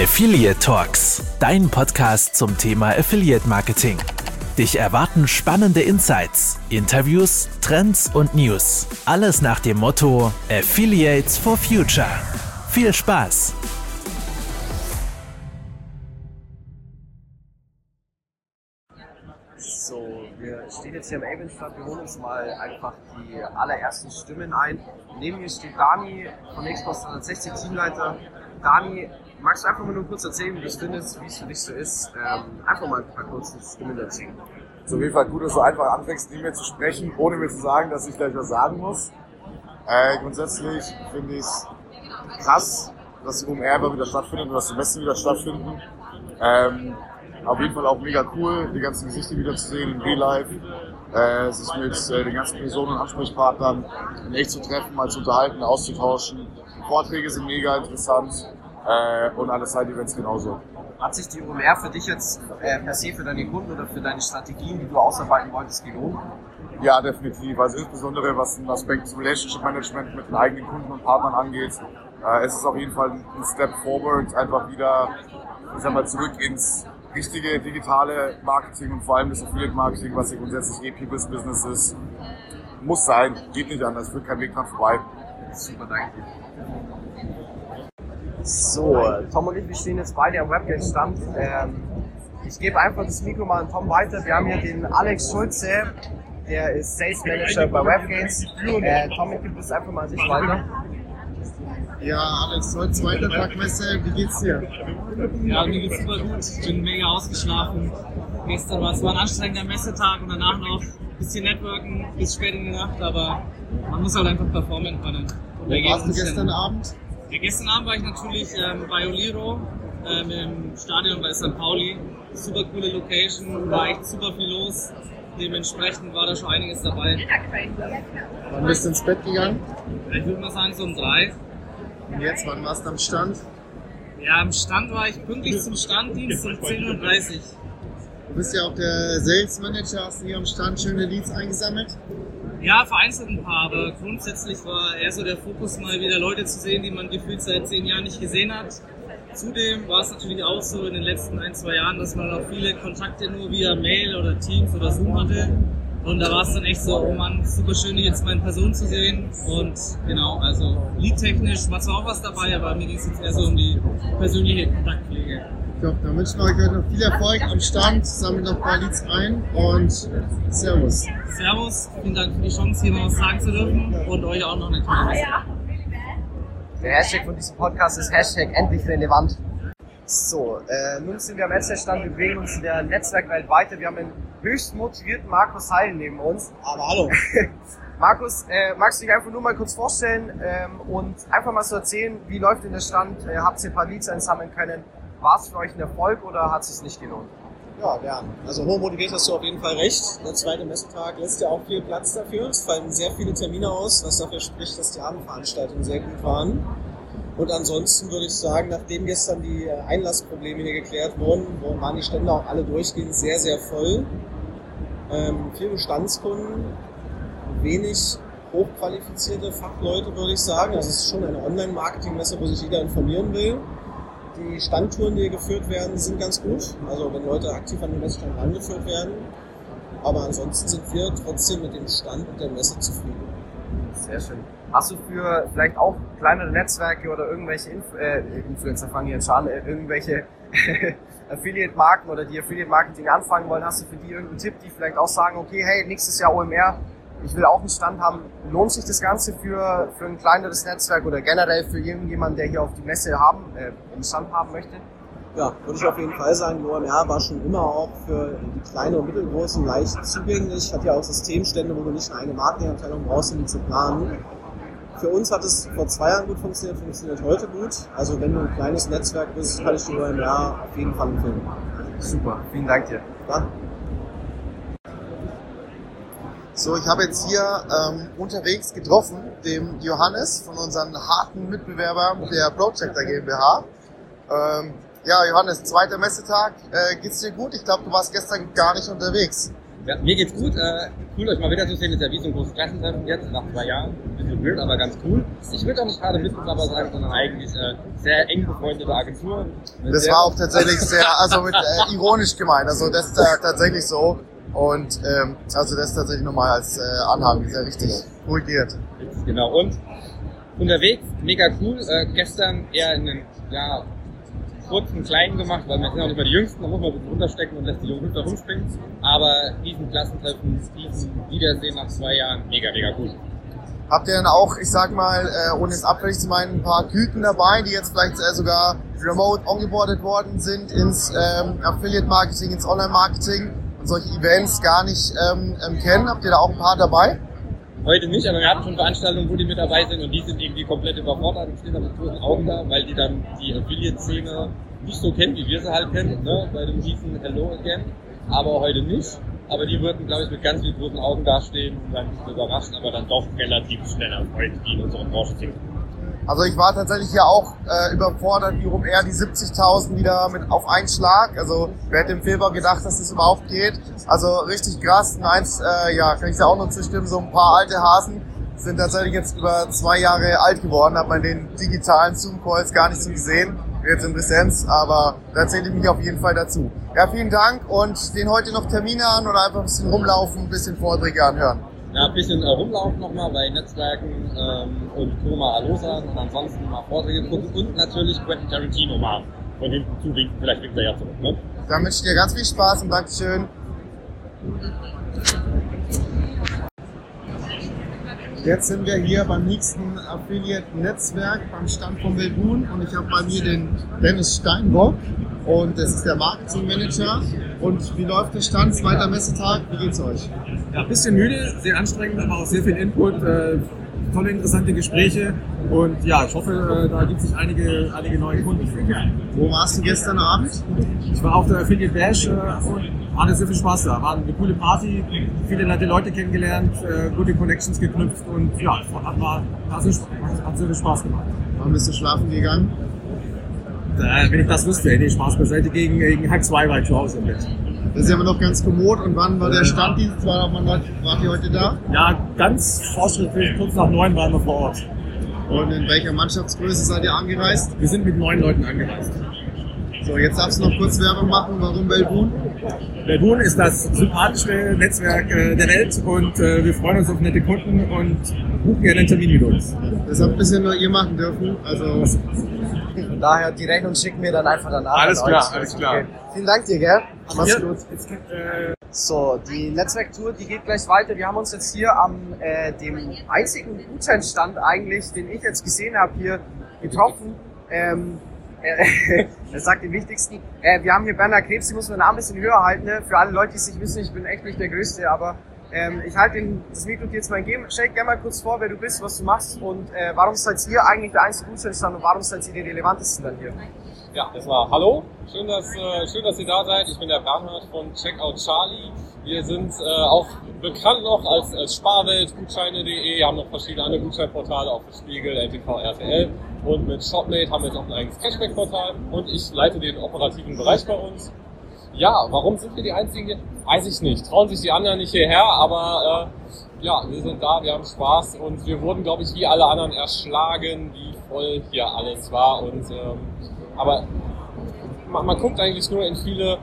Affiliate Talks, dein Podcast zum Thema Affiliate Marketing. Dich erwarten spannende Insights, Interviews, Trends und News. Alles nach dem Motto Affiliates for Future. Viel Spaß! So, wir stehen jetzt hier am Avonstadt, wir holen uns mal einfach die allerersten Stimmen ein. Neben mir steht Dani von Xbox 360 Teamleiter. Dani, magst du einfach mal nur kurz erzählen, wie du es findest, wie es für dich so ist? Ähm, einfach mal ein paar kurze Stimmen erzählen. Ist auf jeden Fall gut, dass du einfach anfängst, nie mehr zu sprechen, ohne mir zu sagen, dass ich gleich was sagen muss. Äh, grundsätzlich finde ich es krass, dass die OMR wieder stattfindet und dass die Messen wieder stattfinden. Ähm, auf jeden Fall auch mega cool, die ganzen Gesichter wieder zu sehen in Real Life, äh, sich mit äh, den ganzen Personen und Ansprechpartnern in echt zu treffen, mal zu unterhalten, auszutauschen. Vorträge sind mega interessant äh, und alle Side-Events genauso. Hat sich die OMR für dich jetzt äh, per se für deine Kunden oder für deine Strategien, die du ausarbeiten wolltest, gelohnt? Ja, definitiv. Also insbesondere was den Aspekt des Relationship Management mit den eigenen Kunden und Partnern angeht, äh, es ist auf jeden Fall ein Step forward, einfach wieder, ich sag mal, zurück ins richtige digitale Marketing und vor allem das Affiliate Marketing, was ja grundsätzlich eh People's Business ist. Muss sein, geht nicht anders, führt kein Weg dran vorbei. Super, danke dir. So, Tom und ich, wir stehen jetzt beide am Webgate-Stand. Ähm, ich gebe einfach das Mikro mal an Tom weiter. Wir haben hier den Alex Schulze, der ist Sales Manager bei Webgates. Äh, Tom, ich gebe das einfach mal an dich weiter. Ja, Alex, heute zweiter Tag Messe, wie geht's dir? Ja, mir geht's super gut. Ich bin mega ausgeschlafen. Gestern war es war ein anstrengender Messetag und danach noch ein bisschen Networken bis spät in die Nacht, aber man muss halt einfach performen können. Wo da warst du gestern Abend? Ja, gestern Abend war ich natürlich ähm, bei Oliro ähm, im Stadion bei St. Pauli. Super coole Location, war echt super viel los. Dementsprechend war da schon einiges dabei. Wann bist du ins Bett gegangen? Ich würde mal sagen so um drei. Und jetzt, wann warst du am Stand? Ja, am Stand war ich pünktlich zum Standdienst um 10.30 Uhr. Du bist ja auch der Sales Manager, hast hier am Stand schöne Leads eingesammelt. Ja, vereinzelt ein paar, aber grundsätzlich war eher so der Fokus, mal wieder Leute zu sehen, die man gefühlt seit zehn Jahren nicht gesehen hat. Zudem war es natürlich auch so in den letzten ein, zwei Jahren, dass man auch viele Kontakte nur via Mail oder Teams oder Zoom hatte. Und da war es dann echt so, oh Mann, super schön, jetzt mal in Person zu sehen. Und genau, also leadtechnisch war zwar auch was dabei, aber mir ging es jetzt eher so um die persönliche Kontaktpflege. Ich glaube, da wünschen wir euch heute noch viel Erfolg am Stand, sammelt noch ein paar Leads ein und Servus. Servus, vielen Dank für die Chance, hier mal was sagen zu dürfen und euch auch noch eine tolle Messe. Der Hashtag von diesem Podcast ist Hashtag endlich relevant. So, äh, nun sind wir am Netzwerkstand, wir bewegen uns in der Netzwerkwelt weiter. Wir haben einen höchst motivierten Markus Heil neben uns. Aber hallo. Markus, äh, magst du dich einfach nur mal kurz vorstellen ähm, und einfach mal so erzählen, wie läuft denn der Stand? Äh, habt ihr ein paar Leads einsammeln können? War es für euch ein Erfolg oder hat es sich nicht gelohnt? Ja, gern. Also hoch motiviert hast du auf jeden Fall recht. Der zweite Messetag lässt ja auch viel Platz dafür. Es fallen sehr viele Termine aus, was dafür spricht, dass die Abendveranstaltungen sehr gut waren. Und ansonsten würde ich sagen, nachdem gestern die Einlassprobleme hier geklärt wurden, waren die Stände auch alle durchgehend sehr, sehr voll. Ähm, viele Bestandskunden, wenig hochqualifizierte Fachleute, würde ich sagen. Also es ist schon eine Online-Marketing-Messe, wo sich jeder informieren will. Die Standtouren, die geführt werden, sind ganz gut. Also wenn Leute aktiv an den Messestand rangeführt werden. Aber ansonsten sind wir trotzdem mit dem Stand und der Messe zufrieden. Sehr schön. Hast du für vielleicht auch kleinere Netzwerke oder irgendwelche Inf äh, Influencer fangen jetzt an, äh, irgendwelche Affiliate-Marken oder die Affiliate-Marketing anfangen wollen, hast du für die irgendeinen Tipp, die vielleicht auch sagen, okay, hey, nächstes Jahr OMR, ich will auch einen Stand haben. Lohnt sich das Ganze für, für ein kleineres Netzwerk oder generell für irgendjemanden, der hier auf die Messe haben, äh, einen Stand haben möchte? Ja, würde ich auf jeden Fall sagen, die OMR war schon immer auch für die kleinen und mittelgroßen leicht zugänglich. Hat ja auch Systemstände, wo du nicht eine Marketingabteilung brauchst, um die zu planen. Für uns hat es vor zwei Jahren gut funktioniert, funktioniert heute gut. Also wenn du ein kleines Netzwerk bist, kann ich die OMR auf jeden Fall empfehlen. Super, vielen Dank dir. Ja? So, ich habe jetzt hier ähm, unterwegs getroffen, dem Johannes von unseren harten Mitbewerbern der Projector GmbH. Ähm, ja, Johannes, zweiter Messetag. Äh, geht's dir gut? Ich glaube, du warst gestern gar nicht unterwegs. Ja, mir geht's gut. Äh, cool, euch mal wieder zu sehen. Ist ja wie so ein großes Klassentreffen jetzt, nach zwei Jahren. Ein bisschen weird, aber ganz cool. Ich würde auch nicht gerade Mitbewerber sagen, sondern eigentlich äh, sehr eng befreundete Agentur. Das war auch tatsächlich sehr, also mit, äh, ironisch gemeint. Also das ist äh, tatsächlich so. Und ähm, also das ist tatsächlich nochmal als äh, Anhang sehr richtig korrigiert. Genau. Und unterwegs, mega cool. Äh, gestern eher in einen ja, kurzen kleinen gemacht, weil wir sind auch nicht mehr die Jüngsten, da muss man ein bisschen runterstecken und lässt die Jungen da rumspringen. Aber diesen Klassentreffen, diesen Wiedersehen nach zwei Jahren, mega, mega cool. Habt ihr dann auch, ich sag mal, äh, ohne es abfällig zu meinen, ein paar Küken dabei, die jetzt vielleicht äh, sogar remote ongeboardet worden sind ins ähm, Affiliate-Marketing, ins Online-Marketing solche Events gar nicht ähm, ähm, kennen? Habt ihr da auch ein paar dabei? Heute nicht, aber wir hatten schon Veranstaltungen, wo die mit dabei sind und die sind irgendwie komplett überfordert und stehen da mit großen Augen da, weil die dann die Affiliate-Szene nicht so kennen, wie wir sie halt kennen, ne? bei dem hießen Hello Again, aber heute nicht. Aber die würden, glaube ich, mit ganz vielen großen Augen dastehen und dann nicht überraschen, aber dann doch relativ schnell erfreut, die in unserer Branche sind. Also ich war tatsächlich ja auch äh, überfordert, wie rum er die 70.000 wieder mit auf einen Schlag. Also wer hätte im Februar gedacht, dass das überhaupt geht? Also richtig krass. Und eins, äh, ja, kann ich da auch noch zustimmen, so ein paar alte Hasen sind tatsächlich jetzt über zwei Jahre alt geworden, hat man den digitalen Zoom-Calls gar nicht so gesehen, jetzt in Präsenz, aber da zähle ich mich auf jeden Fall dazu. Ja, vielen Dank und stehen heute noch Termine an oder einfach ein bisschen rumlaufen, ein bisschen Vorträge anhören. Ja, ein bisschen äh, rumlaufen nochmal bei Netzwerken ähm, und Koma Alosa und ansonsten mal Vorträge gucken und natürlich Quentin Tarantino mal von hinten zuwinken. Vielleicht winkt er ja zurück. Ne? Dann wünsche ich dir ganz viel Spaß und Dankeschön. Jetzt sind wir hier beim nächsten Affiliate-Netzwerk beim Stand von Belbun und ich habe bei mir den Dennis Steinbock und das ist der Marketing-Manager. Und wie läuft der Stand? Zweiter Messetag, wie geht's euch? Ja, ein bisschen müde, sehr anstrengend, aber auch sehr viel Input, äh, tolle, interessante Gespräche und ja, ich hoffe, äh, da gibt sich einige, einige neue Kunden. Wo warst du gestern Abend? Ich war auf der Affiliate Bash äh, und hatte sehr viel Spaß da. War eine coole Party, viele nette Leute kennengelernt, äh, gute Connections geknüpft und ja, hat, war, hat, sehr, hat sehr viel Spaß gemacht. Wann bist du schlafen gegangen? Äh, wenn ich das wüsste, hätte ich Spaß beiseite. Gegen, gegen halb zwei war ich zu Hause im Bett. Das ist ja immer noch ganz kommod. Und wann war der Standdienst? War, wann wart, wart ihr heute da? Ja, ganz fortschrittlich, kurz nach neun waren wir vor Ort. Und in welcher Mannschaftsgröße seid ihr angereist? Wir sind mit neun Leuten angereist. So, jetzt darfst du noch kurz Werbung machen. Warum Belbun? Belbun ist das sympathischste Netzwerk äh, der Welt und äh, wir freuen uns auf nette Kunden und buchen gerne einen Termin mit uns. Das habt bisher nur ihr machen dürfen. Also Von daher die Rechnung schicken wir dann einfach danach. Alles an klar, euch. alles klar. Okay. Vielen Dank dir, gell? Mach's Ja, gut. gibt, äh, So, die Netzwerktour, die geht gleich weiter. Wir haben uns jetzt hier am äh, dem einzigen Gutscheinstand eigentlich, den ich jetzt gesehen habe, hier getroffen. Ähm, äh, er sagt den wichtigsten. Äh, wir haben hier Bernhard Krebs, die muss man ein bisschen höher halten. Ne? Für alle Leute, die es nicht wissen, ich bin echt nicht der Größte, aber ähm, ich halte das Mikro dir jetzt mal geben. Stell gerne mal kurz vor, wer du bist, was du machst und äh, warum seid ihr eigentlich der einzige Gutscheinstand und warum seid ihr die relevantesten dann hier? Ja, erstmal hallo. Schön dass, äh, schön, dass ihr da seid. Ich bin der Bernhard von Checkout Charlie. Wir sind äh, auch bekannt noch als, als Sparwelt, Gutscheine.de, haben noch verschiedene andere Gutscheinportale, auch für Spiegel, LTV, RTL. Und mit Shopmate haben wir jetzt auch ein eigenes Cashback-Portal und ich leite den operativen Bereich bei uns. Ja, warum sind wir die Einzigen hier? Weiß ich nicht. Trauen sich die anderen nicht hierher, aber äh, ja, wir sind da, wir haben Spaß und wir wurden, glaube ich, wie alle anderen erschlagen, wie voll hier alles war. Und ähm, aber man, man guckt eigentlich nur in viele,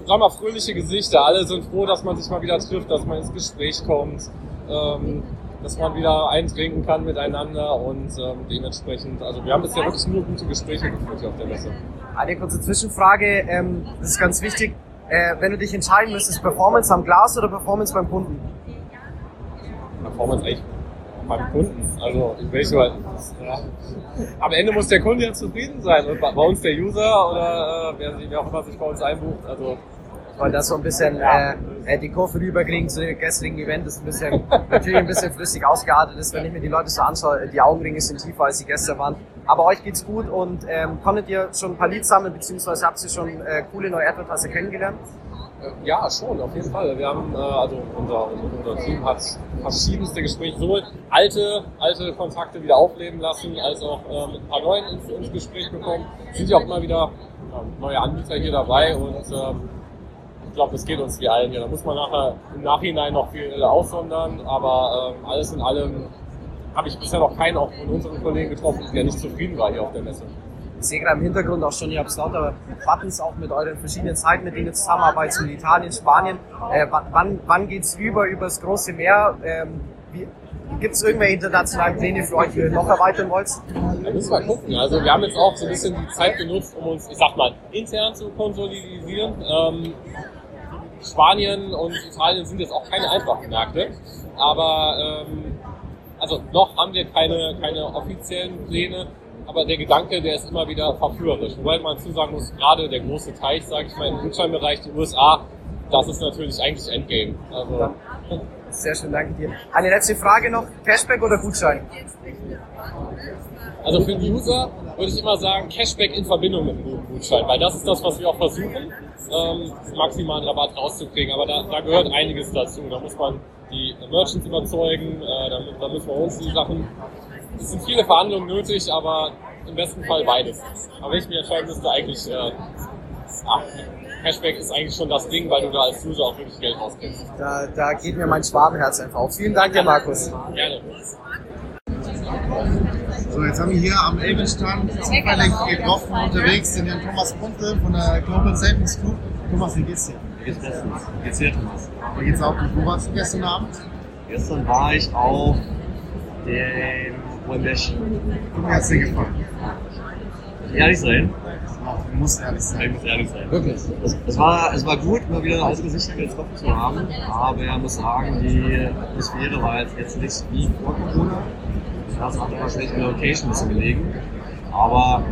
sagen wir mal, fröhliche Gesichter. Alle sind froh, dass man sich mal wieder trifft, dass man ins Gespräch kommt, ähm, dass man wieder eintrinken kann miteinander und ähm, dementsprechend, also wir haben bisher wirklich nur gute Gespräche geführt hier auf der Messe. Eine kurze Zwischenfrage, ähm, das ist ganz wichtig. Äh, wenn du dich entscheiden müsstest, Performance am Glas oder Performance beim Kunden? Performance echt beim Kunden. Also ich mal, ja. am Ende muss der Kunde ja zufrieden sein und bei bei uns der User oder äh, wer, sich, wer auch immer sich bei uns einbucht. Also Wollte das so ein bisschen äh, äh, die Kurve rüberkriegen zu dem gestrigen Event, das ein bisschen, natürlich ein bisschen flüssig ausgeartet ist, wenn ich mir die Leute so anschaue, die Augenringe sind tiefer als sie gestern waren. Aber euch geht's gut und ähm, konntet ihr schon ein paar Leads sammeln, beziehungsweise habt ihr schon äh, coole neue Advertiser kennengelernt? Äh, Ja, schon, auf jeden Fall. Wir haben, äh, also unser, unser Team hat verschiedenste Gespräche, sowohl alte, alte Kontakte wieder aufleben lassen, als auch äh, mit ein paar neuen ins, ins Gespräch bekommen. Es sind ja auch immer wieder äh, neue Anbieter hier dabei und ähm, ich glaube, das geht uns wie allen hier. Da muss man nachher im Nachhinein noch viel aussondern, aber ähm, alles in allem habe ich bisher noch keinen auch von unseren Kollegen getroffen, der nicht zufrieden war hier auf der Messe. Ich sehe gerade im Hintergrund auch schon, ihr habt lauter Buttons auch mit euren verschiedenen Zeiten, mit denen ihr zusammenarbeitet, in Italien, Spanien. Äh, wann wann geht's über, übers große Meer? Ähm, Gibt es irgendwelche internationalen Pläne für euch, die ihr noch erweitern wollt? Da müssen wir gucken. Also wir haben jetzt auch so ein bisschen die Zeit genutzt, um uns, ich sag mal, intern zu konsolidieren. Ähm, Spanien und Italien sind jetzt auch keine einfachen Märkte, aber ähm, also noch haben wir keine, keine offiziellen Pläne, aber der Gedanke, der ist immer wieder verführerisch. Wobei man zusagen muss, gerade der große Teich, sage ich mal, im Gutscheinbereich, die USA, das ist natürlich eigentlich Endgame. Also, sehr schön, danke dir. Eine letzte Frage noch, Cashback oder Gutschein? Also für den User würde ich immer sagen, Cashback in Verbindung mit einem Gutschein, weil das ist das, was wir auch versuchen, ähm, maximalen Rabatt rauszukriegen. Aber da, da gehört einiges dazu. Da muss man die Merchants überzeugen, äh, da, da müssen wir uns die Sachen. Es sind viele Verhandlungen nötig, aber im besten Fall beides. Aber wenn ich mich entscheiden müsste, eigentlich äh, ach, Cashback ist eigentlich schon das Ding, weil du da als User auch wirklich Geld rausgibst. Da, da geht mir mein Schwabenherz einfach auf. Vielen Dank dir, Markus. Gerne. So, jetzt haben wir hier am Elbenstand zufällig getroffen unterwegs den Herrn Thomas Kunte von der Global Savings Group. Thomas, wie geht's dir? Mir geht's bestens. Wie geht's dir, Thomas? Wie geht's auch gut? Wo warst du gestern Abend? Gestern war ich auf dem Wembeshi. Wie hat's dir gefallen? Ehrlich sein? Du musst ehrlich sein. Ich muss ehrlich sein. Wirklich. Es, es, war, es war gut, mal wieder alte Gesichter getroffen zu haben. Aber ich muss sagen, die Atmosphäre war jetzt, jetzt nicht wie vor Corona. Ja, es hat immer schlecht in der Location ein bisschen gelegen. Aber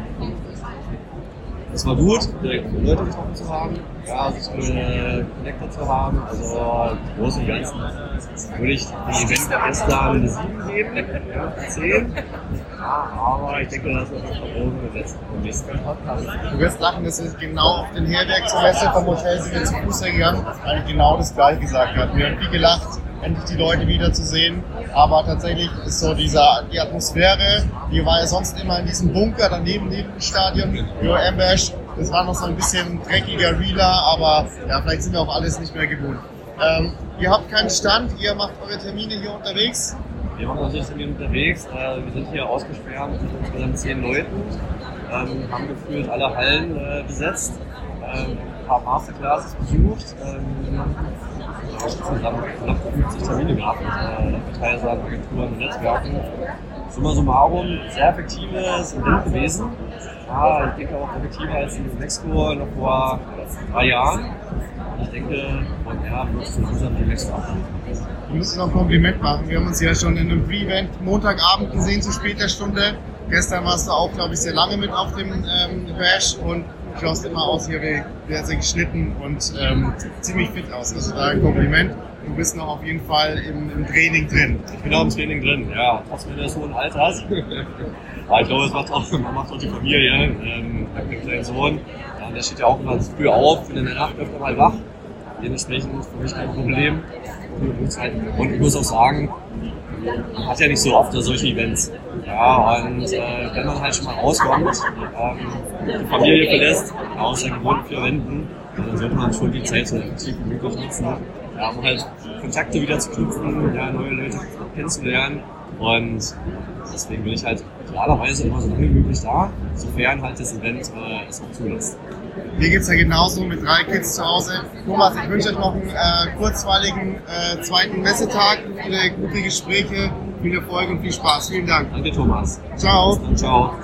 es war gut, Leute getroffen zu haben, ja, sich coole Connector zu haben. Also im Großen und Ganzen würde ich dem Event gestern eine 7 geben, ja, 10. Ja, aber ich denke, das ist jeden gesetzt im nächsten Podcast. Du wirst lachen, das ist genau auf den Herberg zur Messe vom Hotel sind wir zu Fuß gegangen, weil ich genau das gleiche gesagt habe. Wir haben viel gelacht, endlich die Leute wieder zu sehen. Aber tatsächlich ist so dieser, die Atmosphäre, die war ja sonst immer in diesem Bunker daneben neben dem Stadion, Yo Ambash. Das war noch so ein bisschen dreckiger, realer, aber ja, vielleicht sind wir auch alles nicht mehr gewohnt. Ähm, ihr habt keinen Stand, ihr macht eure Termine hier unterwegs. Wir machen unsere Termine unterwegs. Äh, wir sind hier ausgesperrt mit insgesamt zehn Leuten, ähm, haben gefühlt alle Hallen äh, besetzt, ähm, ein paar Masterclasses besucht. Ähm, insgesamt knapp 50 Termine gehabt mit äh, Agenturen und Netzwerken. Summa summarum, sehr effektives Event gewesen. Ja, ich denke auch effektiver als in Mexiko noch vor drei Jahren. Ich denke, von ja, wird zu unserem demnächst ab. Wir müssen noch ein Kompliment machen. Wir haben uns ja schon in einem Pre-Event Montagabend gesehen zu später Stunde. Gestern warst du auch, glaube ich, sehr lange mit auf dem ähm, Bash und schaust immer aus hier wie sehr, geschnitten und ähm, ziemlich fit aus. Also da ein Kompliment. Du bist noch auf jeden Fall im, im Training drin. Ich bin auch im Training drin, ja. Trotz meines hohen Alters. Aber ich glaube, es macht auch, man macht auch die Familie. Ähm, ich habe einen kleinen Sohn, ja, der steht ja auch immer früh auf, bin in der Nacht öfter mal wach. Dementsprechend ist für mich kein Problem. Und ich muss auch sagen, hat ja nicht so oft solche Events. Ja, und äh, wenn man halt schon mal rauskommt, ähm, die Familie verlässt, außer gewohnten vier Wänden, dann sollte man schon die Zeit so effektiv wie möglich nutzen, ja, um halt Kontakte wieder zu knüpfen, ja, neue Leute kennenzulernen. Und deswegen bin ich halt idealerweise immer so lange wie möglich da, sofern halt das Event äh, es auch zulässt. Mir geht's ja genauso mit drei Kids zu Hause. Thomas, ich wünsche euch noch einen äh, kurzweiligen äh, zweiten Messetag, viele gute Gespräche, viel Erfolg und viel Spaß. Vielen Dank. Danke, Thomas. Ciao. Ciao.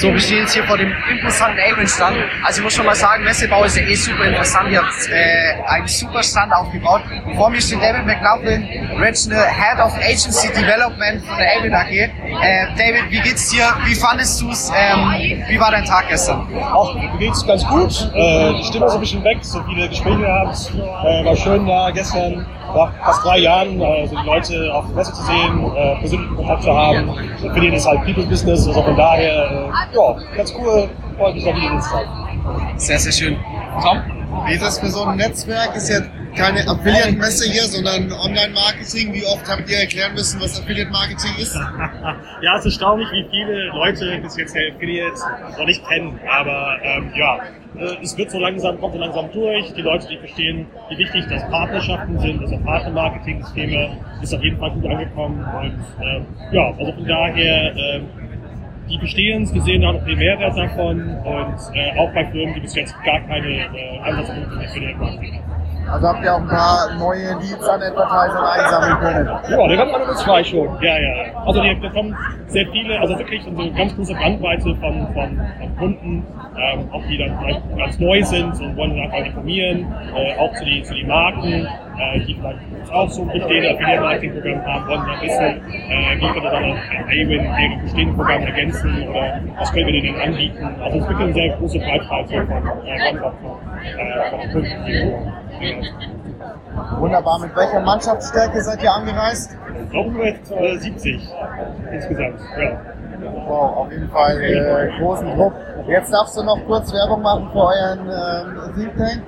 So, wir stehen jetzt hier vor dem imposanten Avon-Stand. Also ich muss schon mal sagen, Messebau ist ja eh super interessant. Ihr habt äh, einen super Stand aufgebaut. Vor mir steht David McLaughlin, Regional Head of Agency Development von der Avon AG. Äh, David, wie geht's dir? Wie fandest du es? Ähm, wie war dein Tag gestern? Auch mir geht's ganz gut. Äh, die Stimme ist ein bisschen weg, so viele Gespräche gehabt. Äh, war schön da gestern nach fast drei Jahren äh, so die Leute auf der Messe zu sehen, äh, persönlichen Kontakt zu haben. Für den ist halt People Business, also von daher, äh, ja, ganz cool. Freut mich, da wieder zu sein. Sehr, sehr schön. Tom? Wie ist das für so ein Netzwerk? Ist ja keine Affiliate-Messe hier, sondern Online-Marketing. Wie oft habt ihr erklären müssen, was Affiliate-Marketing ist? ja, es ist erstaunlich, wie viele Leute bis jetzt der Affiliate noch nicht kennen. Aber ähm, ja, es wird so langsam, kommt so langsam durch. Die Leute, die verstehen, wie wichtig das Partnerschaften sind, also Partnermarketing-Systeme, ist auf jeden Fall gut angekommen. Und äh, ja, also von daher, äh, die bestehen, wir sehen da noch viel Mehrwert davon und äh, auch bei Firmen, die bis jetzt gar keine äh, Ansatzpunkte in Affiliate-Marketing haben. Also habt ihr auch ein paar neue Leads an Advertisern einsammeln können? Ja, da kommen alle zwei schon. Ja, ja. Also die bekommen sehr viele, also wirklich eine ganz große Bandbreite von, von, von Kunden, ähm, auch die dann vielleicht ganz neu sind und wollen sich einfach informieren, äh, auch zu den zu die Marken, äh, die vielleicht auch so ein bestehendes Affiliate-Marketing-Programm haben, wollen dann wissen, äh, wie können wir dann auch Awin deren bestehenden Programm ergänzen oder was können wir denen anbieten. Also es gibt eine sehr große Breitbreite von, äh, von, äh, von Kunden, die Wunderbar. Mit welcher Mannschaftsstärke seid ihr angereist? Mit äh, 70 insgesamt. Ja. Wow, auf jeden Fall äh, großen Druck. Jetzt darfst du noch kurz Werbung machen für euren äh, Think Tank.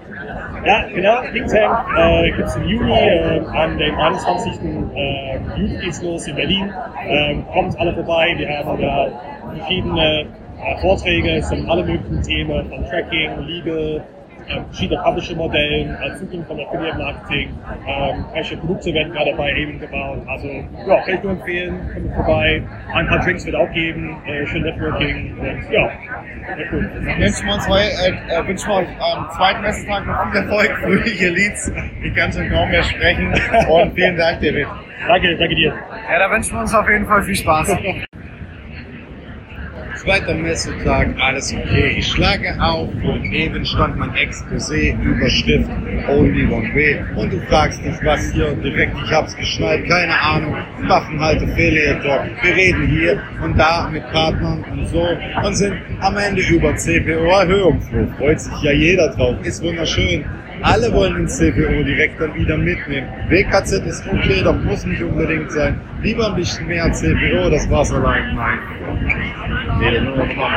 Ja, genau. Think Tank äh, gibt es im Juni äh, an dem 21. Äh, Juli geht's los in Berlin. Ähm, kommt alle vorbei. Wir haben da verschiedene äh, Vorträge zu alle möglichen Themen von Tracking, Legal, verschiedene Publisher-Modellen, äh, Zukunft von Affiliate-Marketing, ähm, welche Produkte werden gerade bei Avon gebaut. Also ja, kann ich nur empfehlen, kommt vorbei. Ein paar Drinks wird auch geben, äh, schön Networking und ja, sehr cool. Wünschen wir uns äh, äh, wünschen wir euch am zweiten Messetag noch viel Erfolg, fröhliche Leads. Ich kann schon kaum mehr sprechen und vielen Dank, David. Danke, danke dir. Ja, da wünschen wir uns auf jeden Fall viel Spaß. Zweiter Messetag, alles okay. Ich schlage auf und eben stand mein Exposé, Überschrift Only One Way. Und du fragst dich, was hier direkt, ich hab's geschnallt, keine Ahnung, halt Affiliate Talk. Wir reden hier und da mit Partnern und so und sind am Ende über CPO erhöhungsfroh. Freut sich ja jeder drauf, ist wunderschön. Alle wollen ins CPO direkt dann wieder mitnehmen. WKZ ist okay, doch muss nicht unbedingt sein. Lieber ein bisschen mehr CPO, das war's allein. Nein. Nee, nur noch mal.